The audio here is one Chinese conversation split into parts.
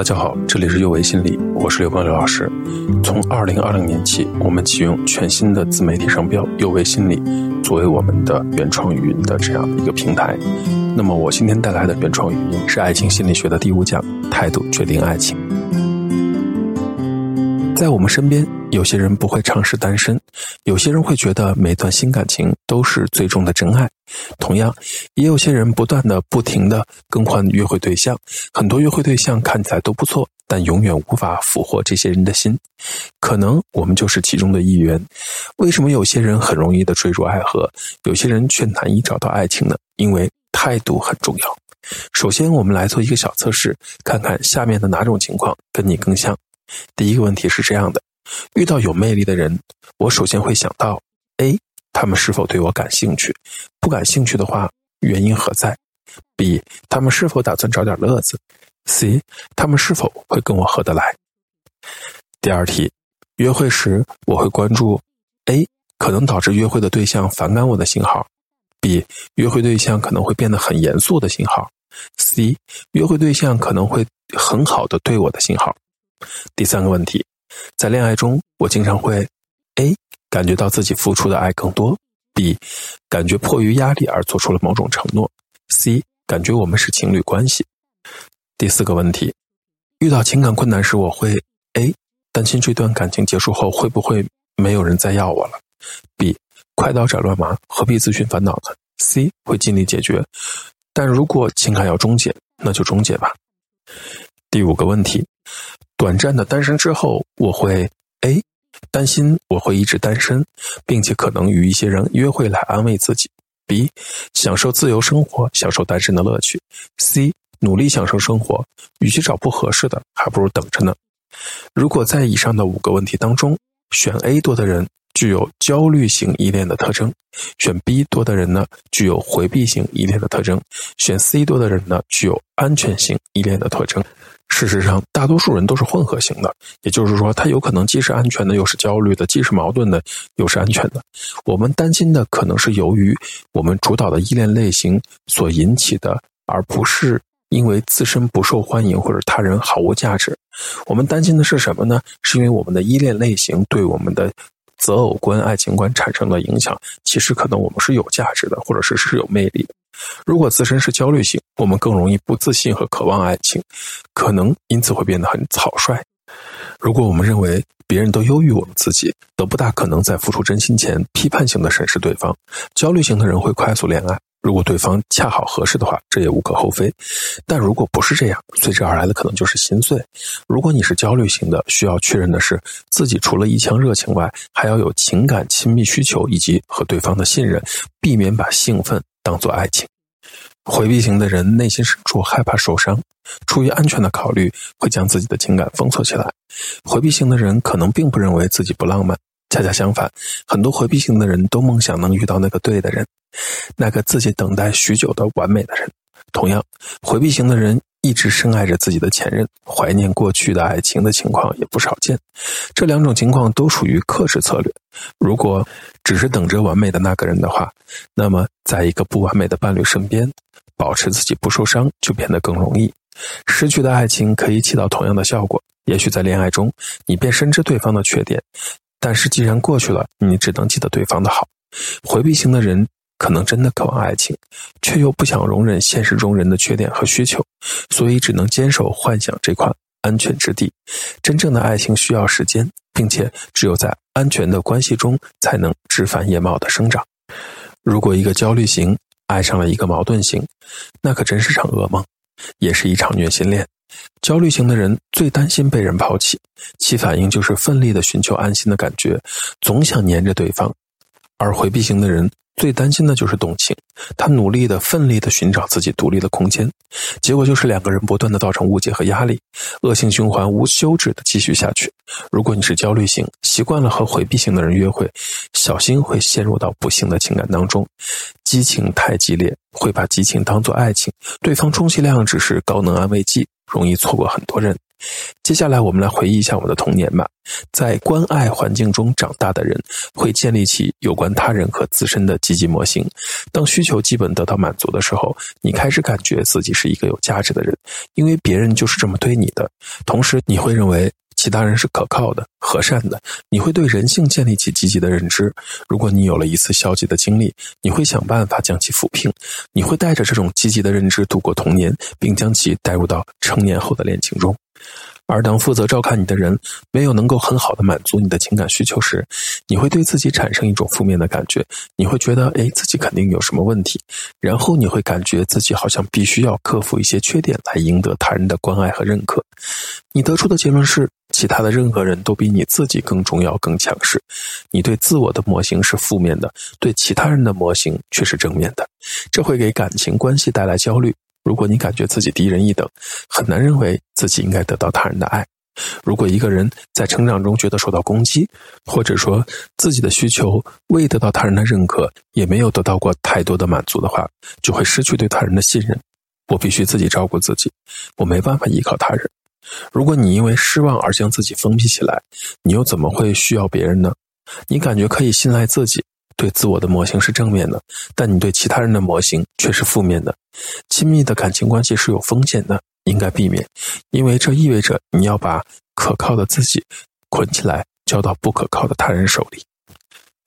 大家好，这里是幼为心理，我是刘光刘老师。从二零二零年起，我们启用全新的自媒体商标“幼为心理”作为我们的原创语音的这样一个平台。那么，我今天带来的原创语音是爱情心理学的第五讲：态度决定爱情。在我们身边，有些人不会尝试单身，有些人会觉得每段新感情都是最终的真爱。同样，也有些人不断的、不停的更换约会对象，很多约会对象看起来都不错，但永远无法俘获这些人的心。可能我们就是其中的一员。为什么有些人很容易的坠入爱河，有些人却难以找到爱情呢？因为态度很重要。首先，我们来做一个小测试，看看下面的哪种情况跟你更像。第一个问题是这样的：遇到有魅力的人，我首先会想到 A，他们是否对我感兴趣？不感兴趣的话，原因何在？B，他们是否打算找点乐子？C，他们是否会跟我合得来？第二题，约会时我会关注 A，可能导致约会的对象反感我的信号；B，约会对象可能会变得很严肃的信号；C，约会对象可能会很好的对我的信号。第三个问题，在恋爱中，我经常会 A 感觉到自己付出的爱更多，B 感觉迫于压力而做出了某种承诺，C 感觉我们是情侣关系。第四个问题，遇到情感困难时，我会 A 担心这段感情结束后会不会没有人再要我了，B 快刀斩乱麻，何必自寻烦恼呢？C 会尽力解决，但如果情感要终结，那就终结吧。第五个问题。短暂的单身之后，我会 A 担心我会一直单身，并且可能与一些人约会来安慰自己；B 享受自由生活，享受单身的乐趣；C 努力享受生活，与其找不合适的，还不如等着呢。如果在以上的五个问题当中，选 A 多的人具有焦虑型依恋的特征，选 B 多的人呢具有回避型依恋的特征，选 C 多的人呢具有安全型依恋的特征。事实上，大多数人都是混合型的，也就是说，他有可能既是安全的，又是焦虑的；既是矛盾的，又是安全的。我们担心的可能是由于我们主导的依恋类型所引起的，而不是因为自身不受欢迎或者他人毫无价值。我们担心的是什么呢？是因为我们的依恋类型对我们的择偶观、爱情观产生的影响。其实，可能我们是有价值的，或者是是有魅力的。如果自身是焦虑型，我们更容易不自信和渴望爱情，可能因此会变得很草率。如果我们认为别人都优于我们自己，都不大可能在付出真心前批判性的审视对方。焦虑型的人会快速恋爱，如果对方恰好合适的话，这也无可厚非。但如果不是这样，随之而来的可能就是心碎。如果你是焦虑型的，需要确认的是自己除了一腔热情外，还要有情感亲密需求以及和对方的信任，避免把兴奋。当做爱情，回避型的人内心深处害怕受伤，出于安全的考虑，会将自己的情感封锁起来。回避型的人可能并不认为自己不浪漫，恰恰相反，很多回避型的人都梦想能遇到那个对的人，那个自己等待许久的完美的人。同样，回避型的人。一直深爱着自己的前任，怀念过去的爱情的情况也不少见。这两种情况都属于克制策略。如果只是等着完美的那个人的话，那么在一个不完美的伴侣身边，保持自己不受伤就变得更容易。失去的爱情可以起到同样的效果。也许在恋爱中，你便深知对方的缺点，但是既然过去了，你只能记得对方的好。回避型的人。可能真的渴望爱情，却又不想容忍现实中人的缺点和需求，所以只能坚守幻想这块安全之地。真正的爱情需要时间，并且只有在安全的关系中才能枝繁叶茂的生长。如果一个焦虑型爱上了一个矛盾型，那可真是场噩梦，也是一场虐心恋。焦虑型的人最担心被人抛弃，其反应就是奋力的寻求安心的感觉，总想黏着对方。而回避型的人最担心的就是动情，他努力的、奋力的寻找自己独立的空间，结果就是两个人不断的造成误解和压力，恶性循环无休止的继续下去。如果你是焦虑型，习惯了和回避型的人约会，小心会陷入到不幸的情感当中。激情太激烈，会把激情当做爱情，对方充其量只是高能安慰剂，容易错过很多人。接下来，我们来回忆一下我们的童年吧。在关爱环境中长大的人，会建立起有关他人和自身的积极模型。当需求基本得到满足的时候，你开始感觉自己是一个有价值的人，因为别人就是这么对你的。同时，你会认为。其他人是可靠的、和善的，你会对人性建立起积极的认知。如果你有了一次消极的经历，你会想办法将其抚平。你会带着这种积极的认知度过童年，并将其带入到成年后的恋情中。而当负责照看你的人没有能够很好的满足你的情感需求时，你会对自己产生一种负面的感觉。你会觉得，哎，自己肯定有什么问题。然后你会感觉自己好像必须要克服一些缺点来赢得他人的关爱和认可。你得出的结论是，其他的任何人都比你自己更重要、更强势。你对自我的模型是负面的，对其他人的模型却是正面的。这会给感情关系带来焦虑。如果你感觉自己低人一等，很难认为自己应该得到他人的爱。如果一个人在成长中觉得受到攻击，或者说自己的需求未得到他人的认可，也没有得到过太多的满足的话，就会失去对他人的信任。我必须自己照顾自己，我没办法依靠他人。如果你因为失望而将自己封闭起来，你又怎么会需要别人呢？你感觉可以信赖自己。对自我的模型是正面的，但你对其他人的模型却是负面的。亲密的感情关系是有风险的，应该避免，因为这意味着你要把可靠的自己捆起来，交到不可靠的他人手里。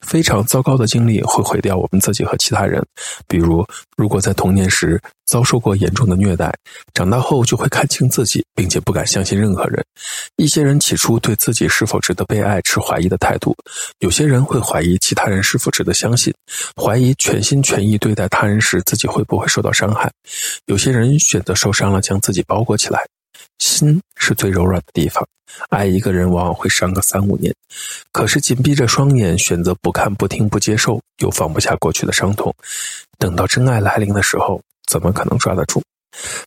非常糟糕的经历会毁掉我们自己和其他人。比如，如果在童年时遭受过严重的虐待，长大后就会看清自己，并且不敢相信任何人。一些人起初对自己是否值得被爱持怀疑的态度，有些人会怀疑其他人是否值得相信，怀疑全心全意对待他人时自己会不会受到伤害。有些人选择受伤了将自己包裹起来。心是最柔软的地方，爱一个人往往会伤个三五年，可是紧闭着双眼选择不看、不听、不接受，又放不下过去的伤痛，等到真爱来临的时候，怎么可能抓得住？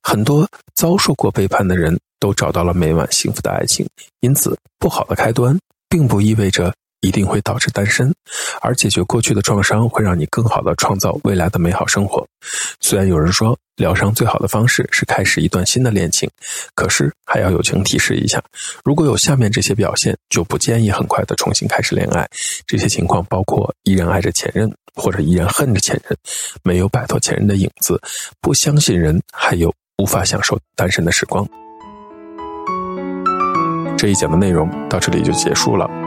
很多遭受过背叛的人都找到了美满幸福的爱情，因此不好的开端并不意味着。一定会导致单身，而解决过去的创伤会让你更好的创造未来的美好生活。虽然有人说疗伤最好的方式是开始一段新的恋情，可是还要友情提示一下：如果有下面这些表现，就不建议很快的重新开始恋爱。这些情况包括依然爱着前任，或者依然恨着前任，没有摆脱前任的影子，不相信人，还有无法享受单身的时光。这一讲的内容到这里就结束了。